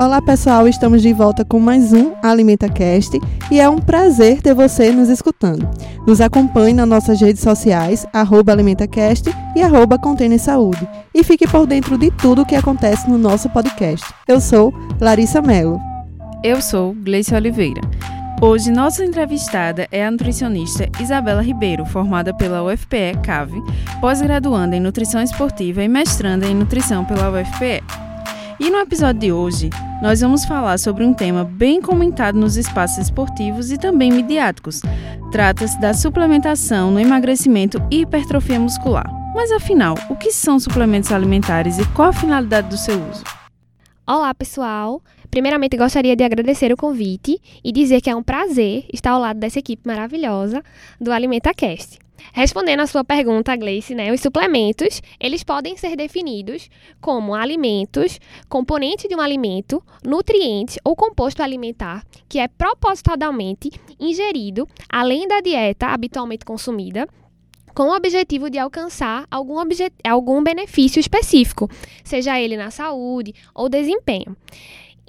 Olá pessoal, estamos de volta com mais um AlimentaCast e é um prazer ter você nos escutando. Nos acompanhe nas nossas redes sociais, AlimentaCast e arroba Saúde. E fique por dentro de tudo o que acontece no nosso podcast. Eu sou Larissa Mello. Eu sou Gleice Oliveira. Hoje, nossa entrevistada é a nutricionista Isabela Ribeiro, formada pela UFPE CAVE, pós-graduanda em Nutrição Esportiva e mestranda em Nutrição pela UFPE. E no episódio de hoje, nós vamos falar sobre um tema bem comentado nos espaços esportivos e também midiáticos. Trata-se da suplementação no emagrecimento e hipertrofia muscular. Mas afinal, o que são suplementos alimentares e qual a finalidade do seu uso? Olá, pessoal! Primeiramente, gostaria de agradecer o convite e dizer que é um prazer estar ao lado dessa equipe maravilhosa do AlimentaCast. Respondendo à sua pergunta, Gleice, né, os suplementos, eles podem ser definidos como alimentos, componente de um alimento, nutriente ou composto alimentar que é propositalmente ingerido além da dieta habitualmente consumida com o objetivo de alcançar algum, algum benefício específico, seja ele na saúde ou desempenho.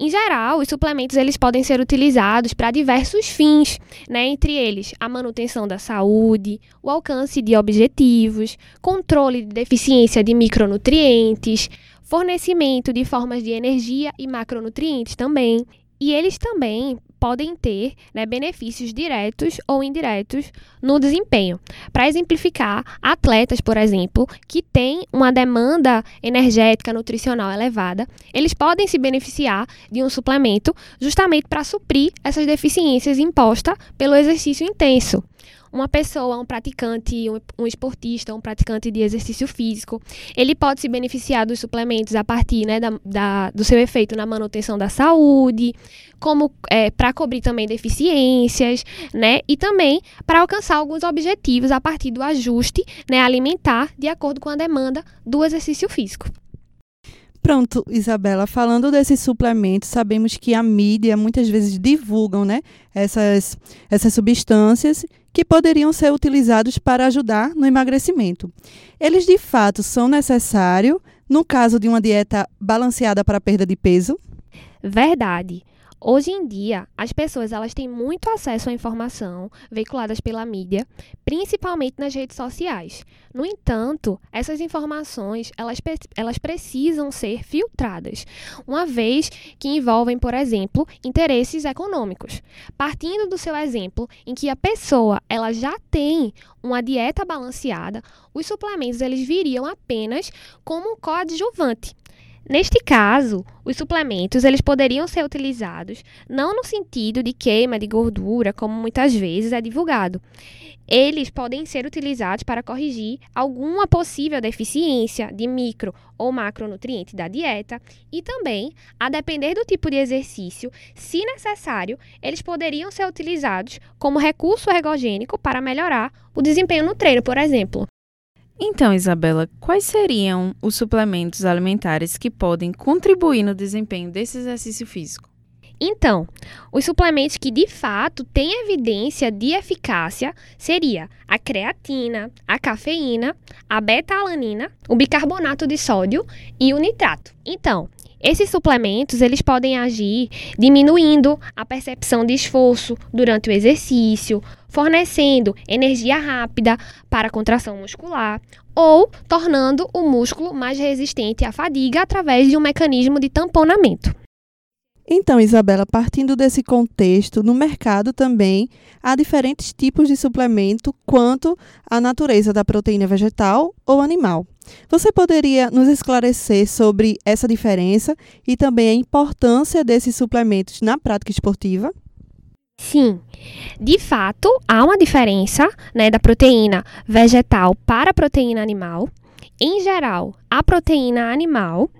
Em geral, os suplementos eles podem ser utilizados para diversos fins, né? entre eles a manutenção da saúde, o alcance de objetivos, controle de deficiência de micronutrientes, fornecimento de formas de energia e macronutrientes também. E eles também podem ter né, benefícios diretos ou indiretos no desempenho. Para exemplificar, atletas, por exemplo, que têm uma demanda energética nutricional elevada, eles podem se beneficiar de um suplemento justamente para suprir essas deficiências impostas pelo exercício intenso uma pessoa, um praticante, um, um, esportista, um praticante de exercício físico, ele pode se beneficiar dos suplementos a partir né, da, da do seu efeito na manutenção da saúde, como é, para cobrir também deficiências, né, e também para alcançar alguns objetivos a partir do ajuste né, alimentar de acordo com a demanda do exercício físico. Pronto, Isabela, falando desses suplementos, sabemos que a mídia muitas vezes divulgam né, essas, essas substâncias que poderiam ser utilizados para ajudar no emagrecimento. Eles de fato são necessários no caso de uma dieta balanceada para perda de peso? Verdade. Hoje em dia, as pessoas elas têm muito acesso à informação veiculadas pela mídia, principalmente nas redes sociais. No entanto, essas informações elas, elas precisam ser filtradas, uma vez que envolvem, por exemplo, interesses econômicos. Partindo do seu exemplo, em que a pessoa ela já tem uma dieta balanceada, os suplementos eles viriam apenas como coadjuvante Neste caso, os suplementos eles poderiam ser utilizados não no sentido de queima de gordura, como muitas vezes é divulgado. Eles podem ser utilizados para corrigir alguma possível deficiência de micro ou macronutriente da dieta e também, a depender do tipo de exercício, se necessário, eles poderiam ser utilizados como recurso ergogênico para melhorar o desempenho no treino, por exemplo. Então, Isabela, quais seriam os suplementos alimentares que podem contribuir no desempenho desse exercício físico? Então, os suplementos que de fato têm evidência de eficácia seria a creatina, a cafeína, a beta-alanina, o bicarbonato de sódio e o nitrato. Então, esses suplementos eles podem agir diminuindo a percepção de esforço durante o exercício, fornecendo energia rápida para a contração muscular ou tornando o músculo mais resistente à fadiga através de um mecanismo de tamponamento. Então, Isabela, partindo desse contexto, no mercado também há diferentes tipos de suplemento quanto à natureza da proteína vegetal ou animal. Você poderia nos esclarecer sobre essa diferença e também a importância desses suplementos na prática esportiva? Sim, de fato há uma diferença né, da proteína vegetal para a proteína animal. Em geral, a proteína animal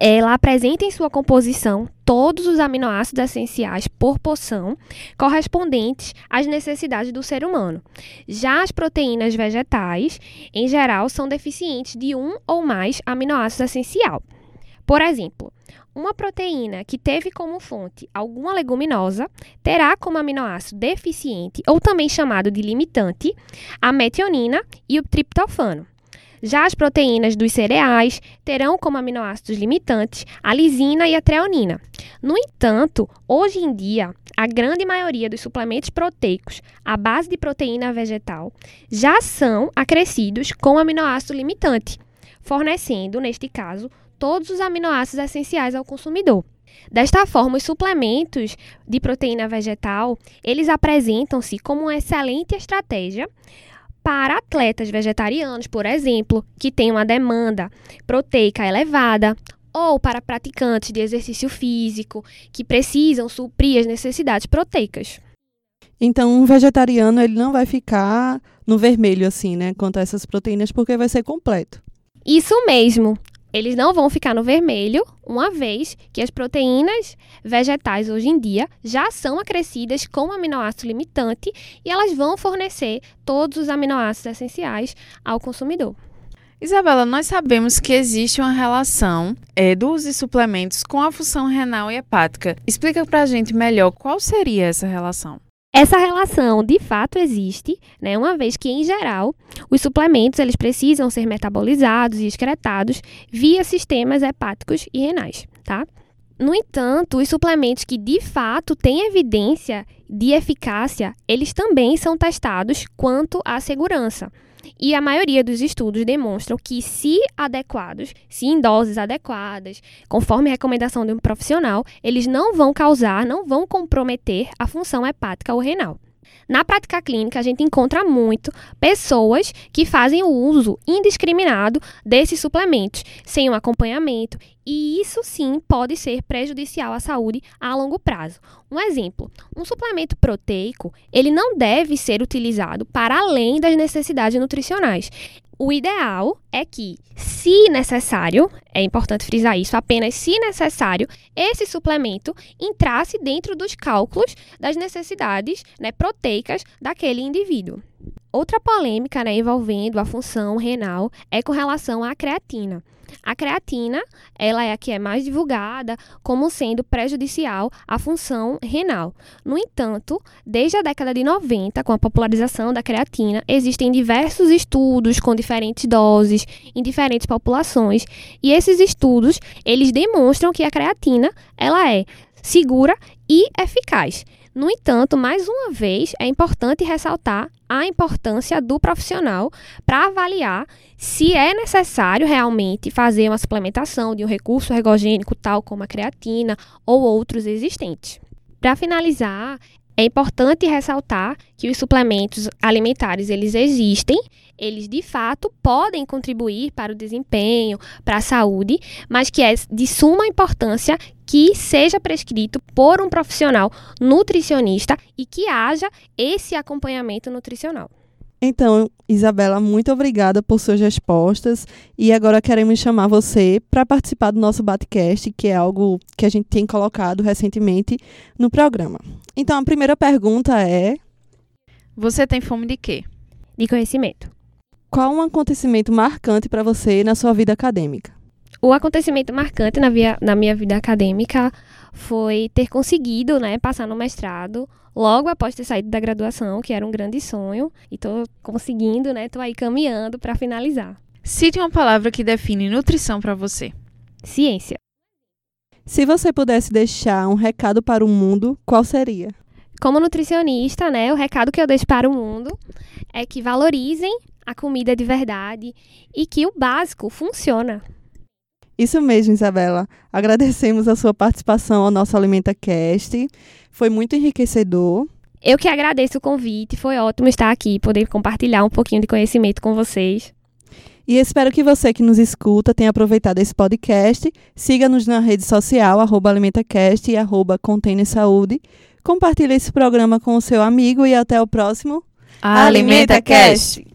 ela apresenta em sua composição todos os aminoácidos essenciais por porção correspondentes às necessidades do ser humano. Já as proteínas vegetais, em geral, são deficientes de um ou mais aminoácidos essencial. Por exemplo, uma proteína que teve como fonte alguma leguminosa terá como aminoácido deficiente, ou também chamado de limitante, a metionina e o triptofano. Já as proteínas dos cereais terão como aminoácidos limitantes a lisina e a treonina. No entanto, hoje em dia, a grande maioria dos suplementos proteicos à base de proteína vegetal já são acrescidos com aminoácido limitante, fornecendo, neste caso, todos os aminoácidos essenciais ao consumidor. Desta forma, os suplementos de proteína vegetal, eles apresentam-se como uma excelente estratégia para atletas vegetarianos, por exemplo, que têm uma demanda proteica elevada, ou para praticantes de exercício físico que precisam suprir as necessidades proteicas. Então, um vegetariano ele não vai ficar no vermelho assim, né, quanto a essas proteínas, porque vai ser completo. Isso mesmo eles não vão ficar no vermelho, uma vez que as proteínas vegetais hoje em dia já são acrescidas com aminoácido limitante e elas vão fornecer todos os aminoácidos essenciais ao consumidor. Isabela, nós sabemos que existe uma relação é, do uso de suplementos com a função renal e hepática. Explica para a gente melhor qual seria essa relação. Essa relação de fato existe, né, uma vez que, em geral, os suplementos eles precisam ser metabolizados e excretados via sistemas hepáticos e renais. Tá? No entanto, os suplementos que de fato têm evidência de eficácia, eles também são testados quanto à segurança. E a maioria dos estudos demonstram que, se adequados, se em doses adequadas, conforme a recomendação de um profissional, eles não vão causar, não vão comprometer a função hepática ou renal. Na prática clínica, a gente encontra muito pessoas que fazem o uso indiscriminado desses suplementos, sem um acompanhamento, e isso sim pode ser prejudicial à saúde a longo prazo. Um exemplo, um suplemento proteico, ele não deve ser utilizado para além das necessidades nutricionais. O ideal é que, se necessário, é importante frisar isso, apenas se necessário, esse suplemento entrasse dentro dos cálculos das necessidades né, proteicas daquele indivíduo. Outra polêmica né, envolvendo a função renal é com relação à creatina. A creatina, ela é a que é mais divulgada como sendo prejudicial à função renal. No entanto, desde a década de 90, com a popularização da creatina, existem diversos estudos com diferentes doses em diferentes populações, e esses estudos, eles demonstram que a creatina, ela é segura e eficaz. No entanto, mais uma vez, é importante ressaltar a importância do profissional para avaliar se é necessário realmente fazer uma suplementação de um recurso ergogênico tal como a creatina ou outros existentes. Para finalizar, é importante ressaltar que os suplementos alimentares eles existem, eles de fato podem contribuir para o desempenho, para a saúde, mas que é de suma importância que seja prescrito por um profissional nutricionista e que haja esse acompanhamento nutricional. Então, Isabela, muito obrigada por suas respostas. E agora queremos chamar você para participar do nosso Batcast, que é algo que a gente tem colocado recentemente no programa. Então, a primeira pergunta é: Você tem fome de quê? De conhecimento. Qual um acontecimento marcante para você na sua vida acadêmica? O acontecimento marcante na, via, na minha vida acadêmica foi ter conseguido né, passar no mestrado logo após ter saído da graduação, que era um grande sonho, e estou conseguindo, né? Estou aí caminhando para finalizar. Cite uma palavra que define nutrição para você. Ciência. Se você pudesse deixar um recado para o mundo, qual seria? Como nutricionista, né, o recado que eu deixo para o mundo é que valorizem a comida de verdade e que o básico funciona. Isso mesmo, Isabela. Agradecemos a sua participação ao nosso Alimenta Cast. Foi muito enriquecedor. Eu que agradeço o convite. Foi ótimo estar aqui, poder compartilhar um pouquinho de conhecimento com vocês. E espero que você que nos escuta tenha aproveitado esse podcast. Siga-nos na rede social, arroba AlimentaCast e arroba Container Saúde. Compartilhe esse programa com o seu amigo e até o próximo AlimentaCast.